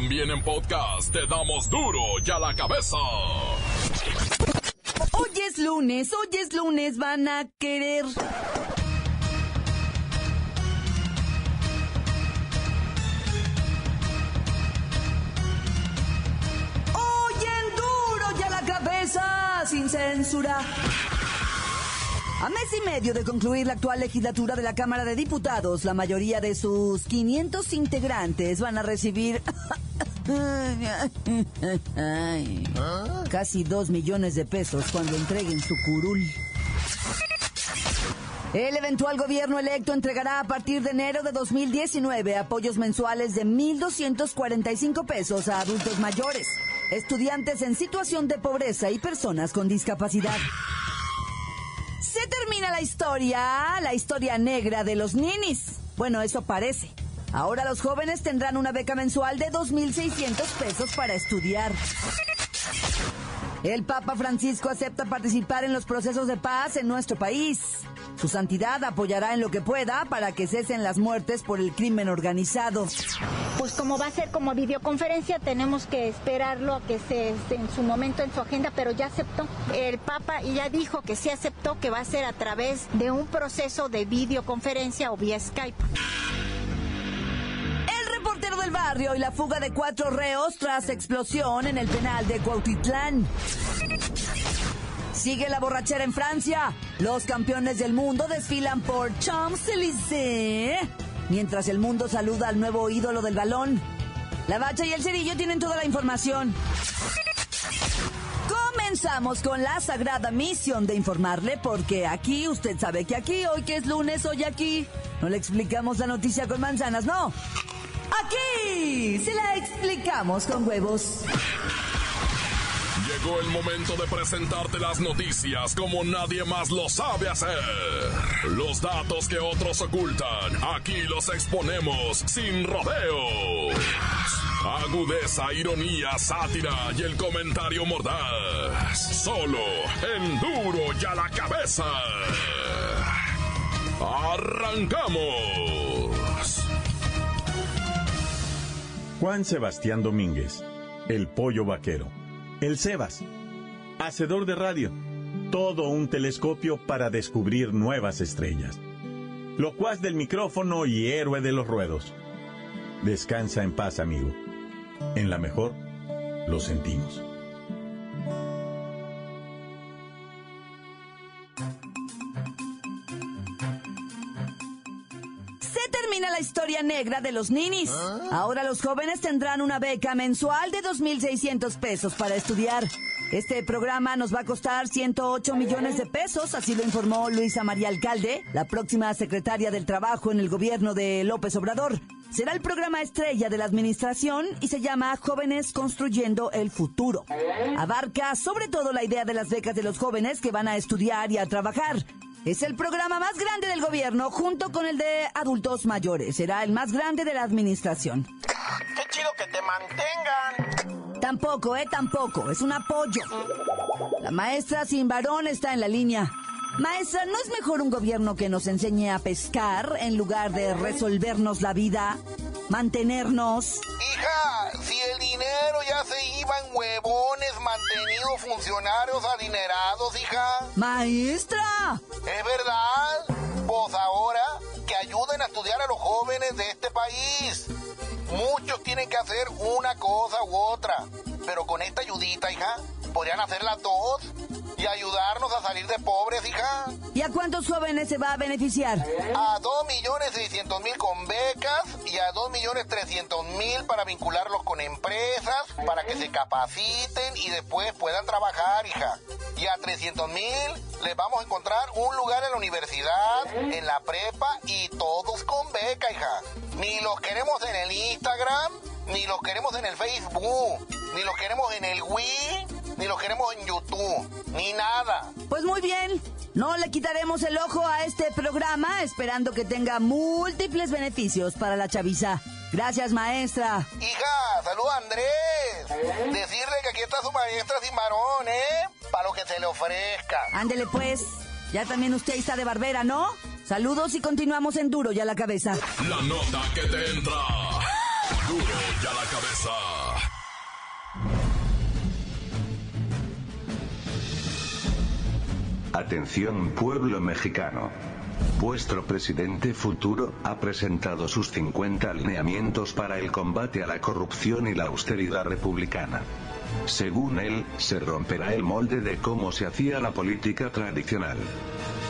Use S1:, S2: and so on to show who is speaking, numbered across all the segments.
S1: También en podcast te damos duro y a la cabeza.
S2: Hoy es lunes, hoy es lunes, van a querer. Hoy en duro y a la cabeza, sin censura. A mes y medio de concluir la actual legislatura de la Cámara de Diputados, la mayoría de sus 500 integrantes van a recibir casi 2 millones de pesos cuando entreguen su curul. El eventual gobierno electo entregará a partir de enero de 2019 apoyos mensuales de 1.245 pesos a adultos mayores, estudiantes en situación de pobreza y personas con discapacidad. La historia, la historia negra de los ninis. Bueno, eso parece. Ahora los jóvenes tendrán una beca mensual de 2.600 pesos para estudiar. El Papa Francisco acepta participar en los procesos de paz en nuestro país. Su santidad apoyará en lo que pueda para que cesen las muertes por el crimen organizado.
S3: Pues como va a ser como videoconferencia, tenemos que esperarlo a que se en su momento en su agenda, pero ya aceptó. El Papa ya dijo que sí aceptó que va a ser a través de un proceso de videoconferencia o vía Skype.
S2: El reportero del barrio y la fuga de cuatro reos tras explosión en el penal de Cuautitlán. Sigue la borrachera en Francia. Los campeones del mundo desfilan por Champs-Élysées. Mientras el mundo saluda al nuevo ídolo del balón. La bacha y el cerillo tienen toda la información. Comenzamos con la sagrada misión de informarle porque aquí, usted sabe que aquí, hoy que es lunes, hoy aquí, no le explicamos la noticia con manzanas, no. Aquí se la explicamos con huevos.
S1: Llegó el momento de presentarte las noticias como nadie más lo sabe hacer. Los datos que otros ocultan, aquí los exponemos sin rodeos. Agudeza, ironía, sátira y el comentario mordaz. Solo en duro y a la cabeza. ¡Arrancamos!
S4: Juan Sebastián Domínguez, el pollo vaquero. El Sebas, hacedor de radio, todo un telescopio para descubrir nuevas estrellas. Locuaz del micrófono y héroe de los ruedos. Descansa en paz, amigo. En la mejor, lo sentimos.
S2: Negra de los ninis. Ahora los jóvenes tendrán una beca mensual de 2.600 pesos para estudiar. Este programa nos va a costar 108 millones de pesos, así lo informó Luisa María Alcalde, la próxima secretaria del Trabajo en el gobierno de López Obrador. Será el programa estrella de la administración y se llama Jóvenes Construyendo el Futuro. Abarca sobre todo la idea de las becas de los jóvenes que van a estudiar y a trabajar. Es el programa más grande del gobierno junto con el de adultos mayores. Será el más grande de la administración.
S5: Qué chido que te mantengan.
S2: Tampoco, eh, tampoco. Es un apoyo. La maestra sin varón está en la línea. Maestra, ¿no es mejor un gobierno que nos enseñe a pescar en lugar de resolvernos la vida? Mantenernos.
S5: Hija, si el dinero ya se iba en huevones mantenidos funcionarios adinerados, hija.
S2: Maestra.
S5: ¿Es verdad? Pues ahora que ayuden a estudiar a los jóvenes de este país. Muchos tienen que hacer una cosa u otra. Pero con esta ayudita, hija, podrían hacer las dos y ayudarnos a salir de pobres, hija.
S2: ¿Y a cuántos jóvenes se va a beneficiar?
S5: A 2.600.000 con becas y a 2.300.000 para vincularlos con empresas, para que se capaciten y después puedan trabajar, hija. Y a 300.000 les vamos a encontrar un lugar en la universidad, en la prepa y todos con beca, hija. Ni los queremos en el Instagram, ni los queremos en el Facebook, ni los queremos en el Wii, ni los queremos en YouTube, ni nada.
S2: Pues muy bien. No le quitaremos el ojo a este programa, esperando que tenga múltiples beneficios para la chaviza. Gracias, maestra.
S5: Hija, saluda a Andrés. Decirle que aquí está su maestra sin varón, ¿eh? Para lo que se le ofrezca.
S2: Ándele pues. Ya también usted está de barbera, ¿no? Saludos y continuamos en Duro y a la cabeza.
S1: La nota que te entra. Duro y a la cabeza.
S6: Atención pueblo mexicano. Vuestro presidente futuro ha presentado sus 50 alineamientos para el combate a la corrupción y la austeridad republicana. Según él, se romperá el molde de cómo se hacía la política tradicional.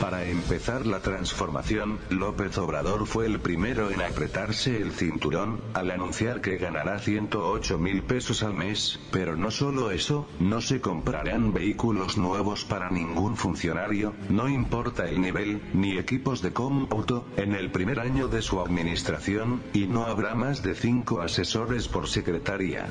S6: Para empezar la transformación, López Obrador fue el primero en apretarse el cinturón, al anunciar que ganará 108 mil pesos al mes, pero no solo eso, no se comprarán vehículos nuevos para ningún funcionario, no importa el nivel, ni equipos de cómputo, en el primer año de su administración, y no habrá más de 5 asesores por secretaría.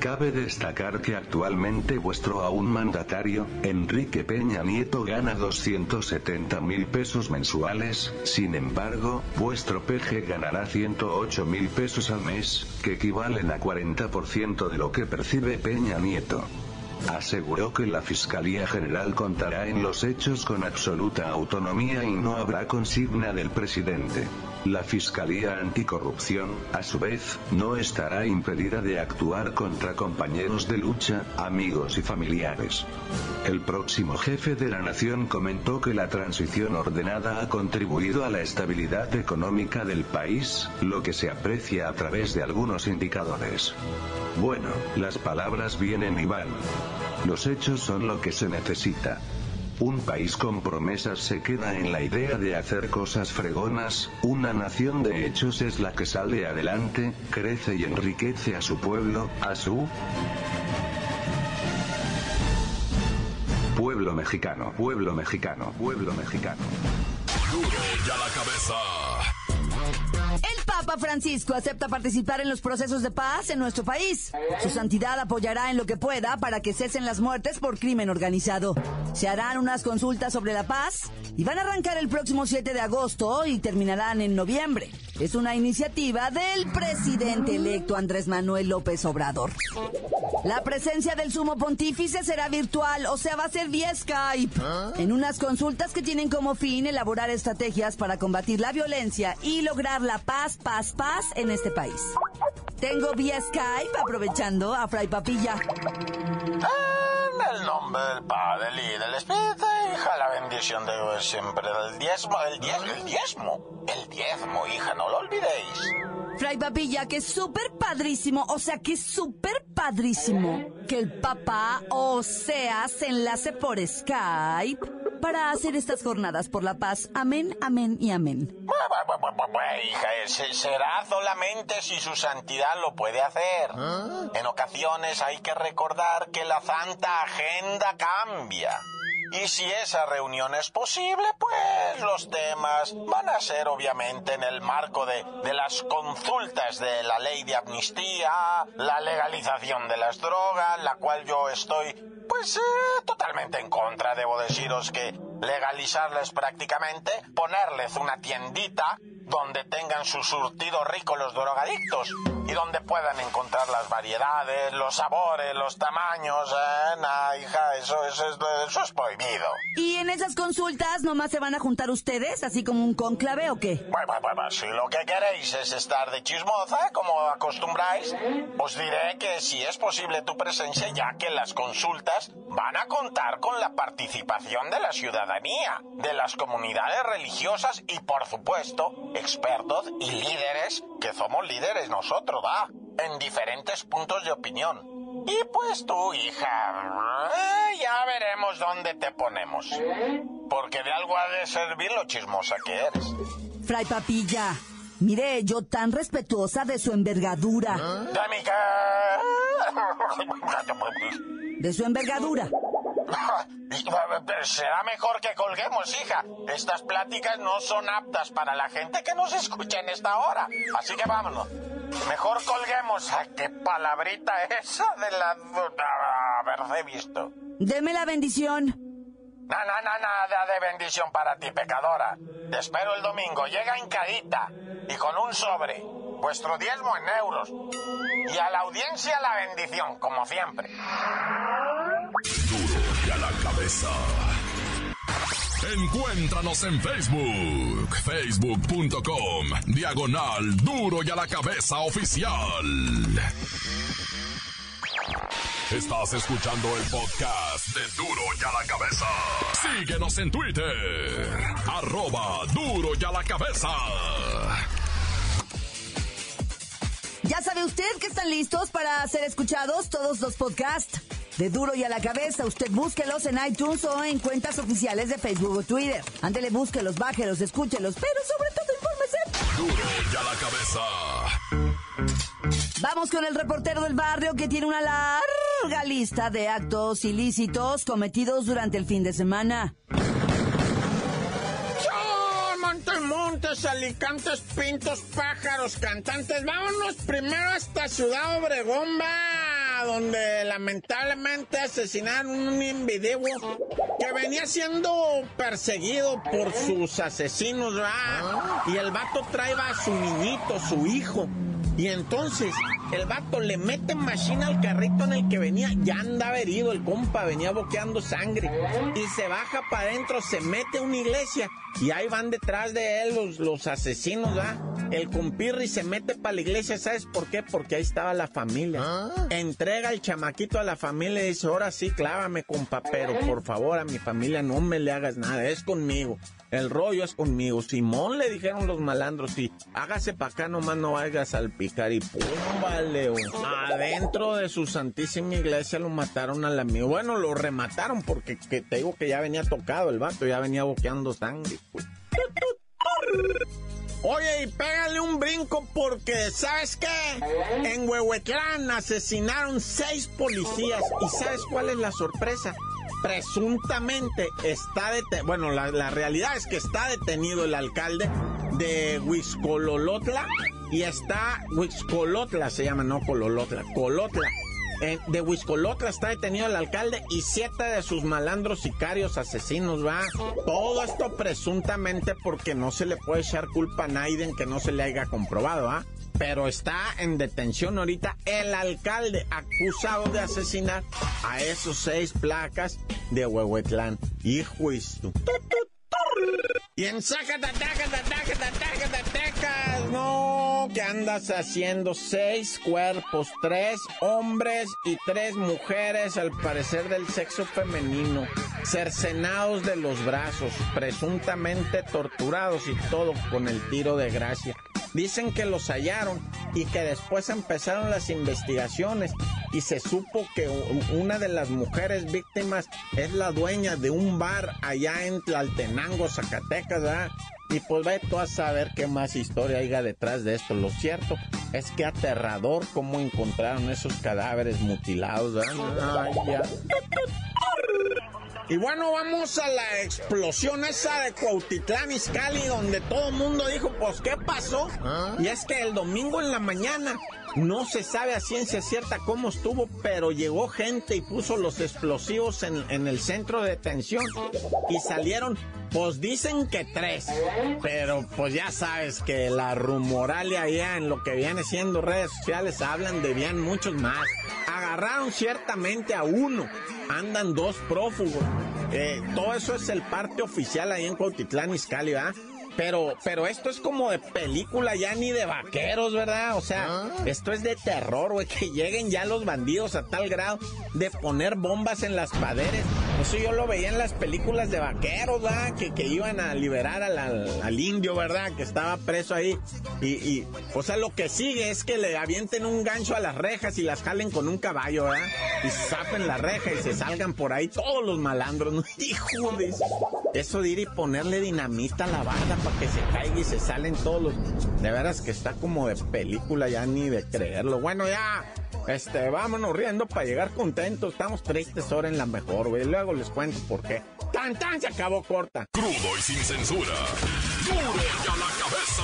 S6: Cabe destacar que actualmente vuestro aún mandatario, Enrique Peña Nieto gana 270 mil pesos mensuales, sin embargo, vuestro PG ganará 108 mil pesos al mes, que equivalen a 40% de lo que percibe Peña Nieto. Aseguró que la Fiscalía General contará en los hechos con absoluta autonomía y no habrá consigna del presidente. La Fiscalía Anticorrupción, a su vez, no estará impedida de actuar contra compañeros de lucha, amigos y familiares. El próximo jefe de la nación comentó que la transición ordenada ha contribuido a la estabilidad económica del país, lo que se aprecia a través de algunos indicadores. Bueno, las palabras vienen y van. Los hechos son lo que se necesita. Un país con promesas se queda en la idea de hacer cosas fregonas, una nación de hechos es la que sale adelante, crece y enriquece a su pueblo, a su pueblo mexicano, pueblo mexicano, pueblo mexicano.
S1: Duro ya la cabeza.
S2: El Papa Francisco acepta participar en los procesos de paz en nuestro país. Su santidad apoyará en lo que pueda para que cesen las muertes por crimen organizado. Se harán unas consultas sobre la paz y van a arrancar el próximo 7 de agosto y terminarán en noviembre. Es una iniciativa del presidente electo Andrés Manuel López Obrador. La presencia del sumo pontífice será virtual, o sea, va a ser vía Skype, en unas consultas que tienen como fin elaborar estrategias para combatir la violencia y lograr la paz, paz, paz en este país. Tengo vía Skype, aprovechando a Fray Papilla.
S7: En el nombre del Padre y del Espíritu, hija, la bendición de Dios siempre del diezmo, el diezmo, el diezmo, el diezmo, hija, no lo olvidéis.
S2: Fray Papilla, que es súper padrísimo, o sea, que es súper padrísimo que el papá, o sea, se enlace por Skype para hacer estas jornadas por la paz. Amén, amén y amén.
S7: Hija, ese será solamente si su santidad lo puede hacer. En ocasiones hay que recordar que la santa agenda cambia. Y si esa reunión es posible, pues los temas van a ser obviamente en el marco de, de las consultas de la ley de amnistía, la legalización de las drogas, la cual yo estoy, pues, eh, totalmente en contra. Debo deciros que legalizarles prácticamente, ponerles una tiendita donde tengan su surtido rico los drogadictos y donde puedan encontrar las variedades, los sabores, los tamaños. ¿eh? Nah, hija, eso, eso, es, eso es prohibido.
S2: ¿Y en esas consultas nomás se van a juntar ustedes, así como un conclave o qué?
S7: Bueno, bueno, bueno, si lo que queréis es estar de chismosa, como acostumbráis, os diré que si es posible tu presencia, ya que las consultas van a contar con la participación de la ciudadanía, de las comunidades religiosas y, por supuesto, expertos y líderes, que somos líderes nosotros, ¿va? En diferentes puntos de opinión. Y pues tú, hija, eh, ya veremos dónde te ponemos. Porque de algo ha de servir lo chismosa que eres.
S2: Fray Papilla, mire, yo tan respetuosa de su envergadura.
S7: ¿De mi?
S2: De su envergadura.
S7: Será mejor que colguemos, hija. Estas pláticas no son aptas para la gente que nos escucha en esta hora. Así que vámonos. Mejor colguemos. Ay, qué palabrita esa de la... haberse visto.
S2: Deme la bendición.
S7: No, no, no, nada de bendición para ti, pecadora. Te espero el domingo. Llega hincadita y con un sobre. Vuestro diezmo en euros. Y a la audiencia la bendición, como siempre.
S1: Encuéntranos en Facebook, facebook.com, diagonal duro y a la cabeza oficial. Estás escuchando el podcast de Duro y a la cabeza. Síguenos en Twitter, arroba duro y a la cabeza.
S2: Ya sabe usted que están listos para ser escuchados todos los podcasts de Duro y a la Cabeza. Usted búsquelos en iTunes o en cuentas oficiales de Facebook o Twitter. Ándele, búsquelos, bájelos, escúchelos, pero sobre todo infórmese.
S1: Duro y a la cabeza.
S2: Vamos con el reportero del barrio que tiene una larga lista de actos ilícitos cometidos durante el fin de semana.
S8: Montes, montes, alicantes, pintos, pájaros, cantantes. Vámonos primero hasta Ciudad Obregón, va, donde lamentablemente asesinaron un individuo que venía siendo perseguido por sus asesinos, va. Y el vato traía a su niñito, su hijo. Y entonces el vato le mete machina al carrito en el que venía, ya andaba herido el compa, venía boqueando sangre. Y se baja para adentro, se mete a una iglesia y ahí van detrás de él los, los asesinos, ¿va? El compirri se mete para la iglesia, ¿sabes por qué? Porque ahí estaba la familia. Entrega el chamaquito a la familia y dice, ahora sí, clávame, compa, pero por favor a mi familia no me le hagas nada, es conmigo. El rollo es conmigo. Simón le dijeron los malandros, y hágase para acá nomás no vayas al picar y pum, vale. Adentro de su santísima iglesia lo mataron al amigo. Bueno, lo remataron porque que te digo que ya venía tocado el vato, ya venía boqueando sangre. pues. Oye, y pégale un brinco porque, ¿sabes qué? En Huehuetlán asesinaron seis policías. ¿Y sabes cuál es la sorpresa? Presuntamente está detenido, bueno, la, la realidad es que está detenido el alcalde de Huizcololotla y está, Huizcolotla se llama, no Cololotla, Colotla. Eh, de Huizcolotla está detenido el alcalde y siete de sus malandros sicarios asesinos, va. Todo esto presuntamente porque no se le puede echar culpa a Naiden que no se le haya comprobado, ¿ah? Pero está en detención ahorita el alcalde acusado de asesinar a esos seis placas de Huehuetlán. Hijo. Y en Zacatecas, no, ¿qué andas haciendo? Seis cuerpos, tres hombres y tres mujeres, al parecer del sexo femenino, cercenados de los brazos, presuntamente torturados y todo con el tiro de gracia. Dicen que los hallaron y que después empezaron las investigaciones y se supo que una de las mujeres víctimas es la dueña de un bar allá en Tlaltenango, Zacatecas. Y pues ve tú a saber qué más historia haya detrás de esto. Lo cierto es que aterrador cómo encontraron esos cadáveres mutilados. Y bueno, vamos a la explosión esa de Cuautitlán Izcalli, donde todo el mundo dijo, pues, ¿qué pasó? Y es que el domingo en la mañana, no se sabe a ciencia cierta cómo estuvo, pero llegó gente y puso los explosivos en, en el centro de detención. Y salieron, pues dicen que tres, pero pues ya sabes que la rumoralia allá en lo que viene siendo redes sociales hablan de bien muchos más. Agarraron ciertamente a uno, andan dos prófugos. Eh, todo eso es el parte oficial ahí en Cuautitlán, Izcalli. Pero, pero esto es como de película ya ni de vaqueros, ¿verdad? O sea, esto es de terror, güey, que lleguen ya los bandidos a tal grado de poner bombas en las paredes. Eso yo lo veía en las películas de vaqueros, ¿verdad? Que, que iban a liberar al, al- al indio, ¿verdad? Que estaba preso ahí. Y, y, o sea, lo que sigue es que le avienten un gancho a las rejas y las jalen con un caballo, ¿verdad? Y zapen la reja y se salgan por ahí todos los malandros, ¿no? Hijo de... Eso de ir y ponerle dinamita a la barda para que se caiga y se salen todos los... De veras que está como de película ya ni de creerlo. Bueno, ya... Este, vámonos riendo para llegar contentos. Estamos tristes ahora en la mejor, güey. Luego les cuento por qué. ¡Tan, tan! Se acabó corta.
S1: Crudo y sin censura. Duro y a la cabeza.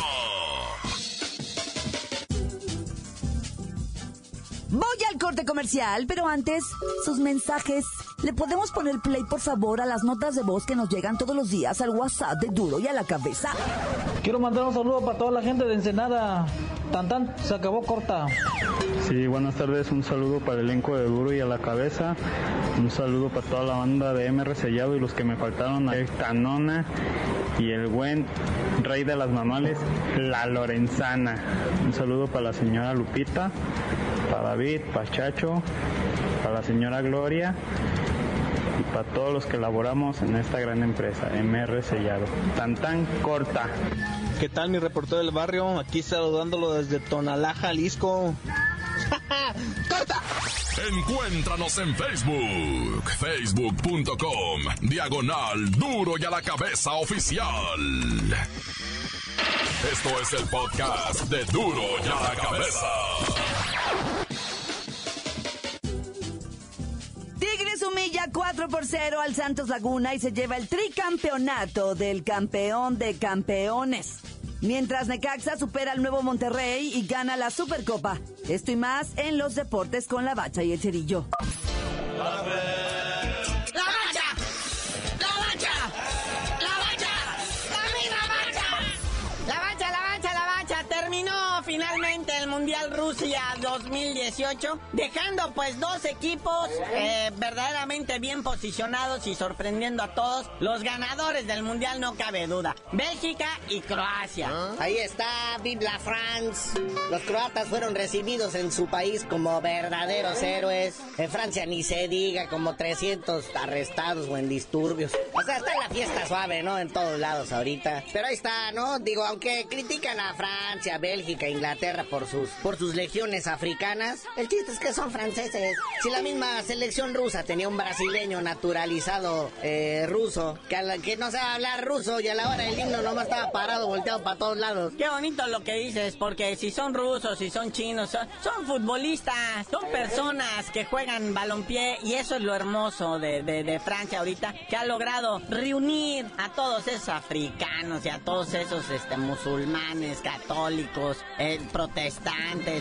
S2: Voy al corte comercial, pero antes, sus mensajes ¿Le podemos poner play, por favor, a las notas de voz que nos llegan todos los días al WhatsApp de Duro y a la cabeza?
S9: Quiero mandar un saludo para toda la gente de Ensenada. Tan tan, se acabó corta.
S10: Sí, buenas tardes. Un saludo para el elenco de Duro y a la cabeza. Un saludo para toda la banda de MR Sellado y los que me faltaron, a Canona y el buen rey de las mamales, la Lorenzana. Un saludo para la señora Lupita, para David, para Chacho, para la señora Gloria para todos los que laboramos en esta gran empresa, MR Sellado. Tan tan corta.
S9: ¿Qué tal mi reportero del barrio? Aquí saludándolo desde Tonalá, Jalisco.
S1: ¡Corta! Encuéntranos en Facebook, facebook.com, diagonal duro y a la cabeza oficial. Esto es el podcast de duro y a la cabeza.
S2: Tigres humilla 4 por 0 al Santos Laguna y se lleva el tricampeonato del campeón de campeones. Mientras Necaxa supera al nuevo Monterrey y gana la Supercopa. Esto y más en los deportes con la bacha y el cerillo.
S11: ¡La
S12: Mundial Rusia 2018, dejando pues dos equipos eh, verdaderamente bien posicionados y sorprendiendo a todos. Los ganadores del Mundial no cabe duda. Bélgica y Croacia.
S13: Ahí está, vive la France. Los croatas fueron recibidos en su país como verdaderos héroes. En Francia ni se diga, como 300 arrestados o en disturbios. O sea, está la fiesta suave, ¿no? En todos lados ahorita. Pero ahí está, ¿no? Digo, aunque critican a Francia, Bélgica, Inglaterra por sus, por sus legiones africanas, el chiste es que son franceses. Si la misma selección rusa tenía un brasileño naturalizado eh, ruso, que, no sabe hablar ruso y a la hora del himno nomás estaba parado, volteado para todos lados.
S12: Qué bonito lo que dices, porque si son rusos, si son chinos, son, son futbolistas, son personas que juegan balompié y eso es lo hermoso de Francia ahorita, que ha logrado reunir a todos esos africanos y a todos esos este, musulmanes, católicos, eh, protestantes,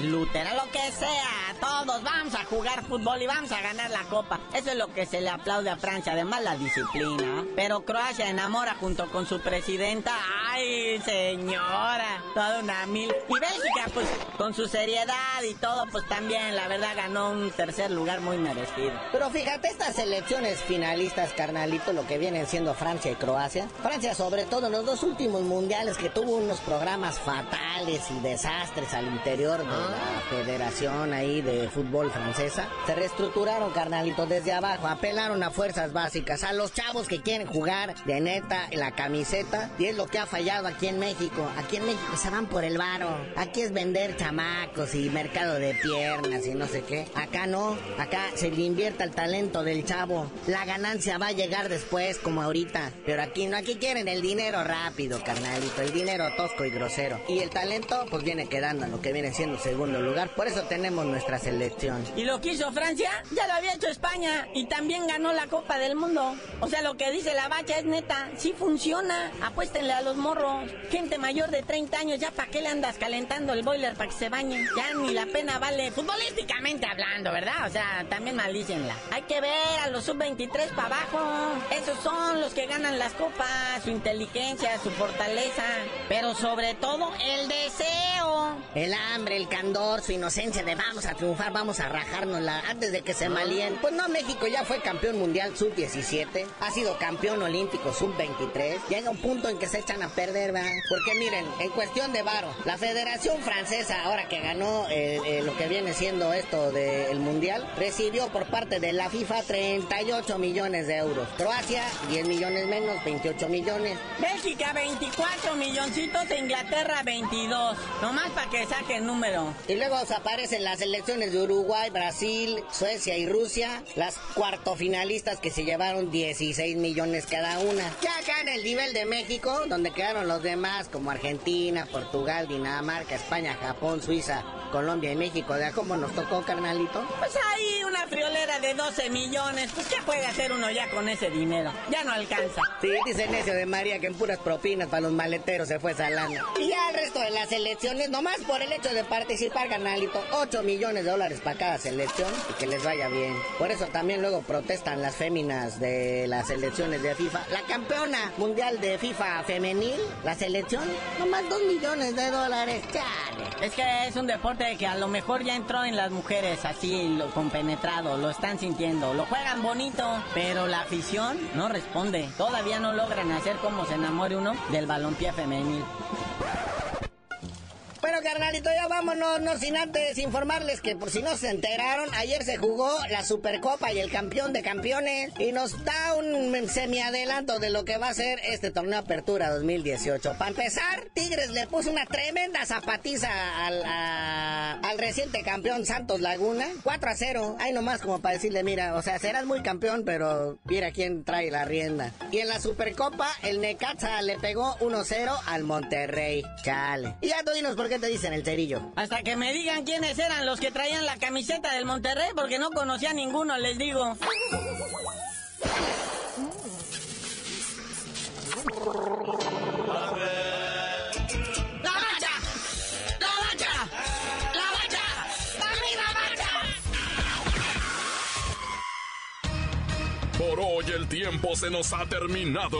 S12: luteranos, lo que sea, todos vamos a jugar fútbol y vamos a ganar la copa. Eso es lo que se le aplaude a Francia, además la disciplina. Pero Croacia enamora junto con su presidenta, ay señora, toda una mil. Y Bélgica, pues con su seriedad y todo, pues también la verdad ganó un tercer lugar muy merecido.
S13: Pero fíjate, estas selecciones finalistas, carnalito, lo que vienen siendo Francia y Croacia. Francia, sobre todo en los dos últimos mundiales, que tuvo unos programas fatales y desastres al interior de la federación ahí de fútbol francesa. Se reestructuraron, carnalito, desde abajo. Apelaron a fuerzas básicas, a los chavos que quieren jugar de neta la camiseta. Y es lo que ha fallado aquí en México. Aquí en México se van por el varo. Aquí es vender chamacos y mercado de piernas y no sé qué. Acá no. Acá se le invierte el talento del chavo. La ganancia va a llegar después, como ahorita. Pero aquí no. Aquí quieren el dinero rápido, carnalito. El dinero tosco y grosero. Y el talento, pues viene quedando en lo que viene siendo segundo lugar. Por eso tenemos nuestra selección.
S12: Y lo que hizo Francia, ya lo había hecho España y también ganó la Copa del Mundo. O sea, lo que dice la bacha es neta, sí funciona. Apuéstenle a los morros. Gente mayor de 30 años, ya para qué le andas calentando el boiler para que se bañen. Ya ni la pena vale, futbolísticamente hablando, ¿verdad? O sea, también maldícenla. Hay que ver a los sub-23 para abajo. Esos son los que ganan las copas, su inteligencia, su fortaleza. Pero sobre todo, el deseo.
S13: El hambre, el candor, su inocencia de vamos a triunfar, vamos a rajarnos la antes de que se malíen. Pues no, México ya fue campeón mundial sub-17, ha sido campeón olímpico sub-23. Llega un punto en que se echan a perder, ¿verdad? Porque miren, en cuestión de varo, la Federación Francesa, ahora que ganó eh, eh, lo que viene siendo esto del mundial, recibió por parte de la FIFA 38 millones de euros. Croacia, 10 millones menos, 28 millones.
S12: Bélgica 24 milloncitos Inglaterra 22. Nomás para que saque el número.
S13: Y luego aparecen las selecciones de Uruguay, Brasil, Suecia y Rusia, las cuartofinalistas que se llevaron 16 millones cada una. Ya acá en el nivel de México, donde quedaron los demás como Argentina, Portugal, Dinamarca, España, Japón, Suiza, Colombia y México de a cómo nos tocó, carnalito?
S12: Pues ahí una friolera de 12 millones. Pues, ¿qué puede hacer uno ya con ese dinero? Ya no alcanza.
S13: Sí, dice necio de María que en puras propinas para los maleteros se fue esa lana. Y ya el resto de las elecciones, nomás por el hecho de participar, carnalito, 8 millones de dólares para cada selección y que les vaya bien. Por eso también luego protestan las féminas de las selecciones de FIFA. La campeona mundial de FIFA femenil, la selección, nomás 2 millones de dólares. Chale.
S12: Es que es un deporte que a lo mejor ya entró en las mujeres así lo compenetrado, lo están sintiendo, lo juegan bonito, pero la afición no responde. Todavía no logran hacer como se enamore uno del balompié femenil.
S13: Carnalito, ya vámonos, no sin antes informarles que por si no se enteraron, ayer se jugó la Supercopa y el campeón de campeones y nos da un semiadelanto de lo que va a ser este torneo Apertura 2018. Para empezar, Tigres le puso una tremenda zapatiza al, a- al reciente campeón Santos Laguna, 4 a 0. Ahí nomás como para decirle, mira, o sea, serás muy campeón, pero mira quién trae la rienda. Y en la Supercopa, el Necaxa le pegó 1-0 al Monterrey. Chale. Y ya tú dinos por qué te dicen el cerillo.
S12: Hasta que me digan quiénes eran los que traían la camiseta del Monterrey, porque no conocía a ninguno, les digo.
S11: ¡La mancha! ¡La mancha! ¡La mancha! ¡La misma mancha!
S1: Por hoy el tiempo se nos ha terminado.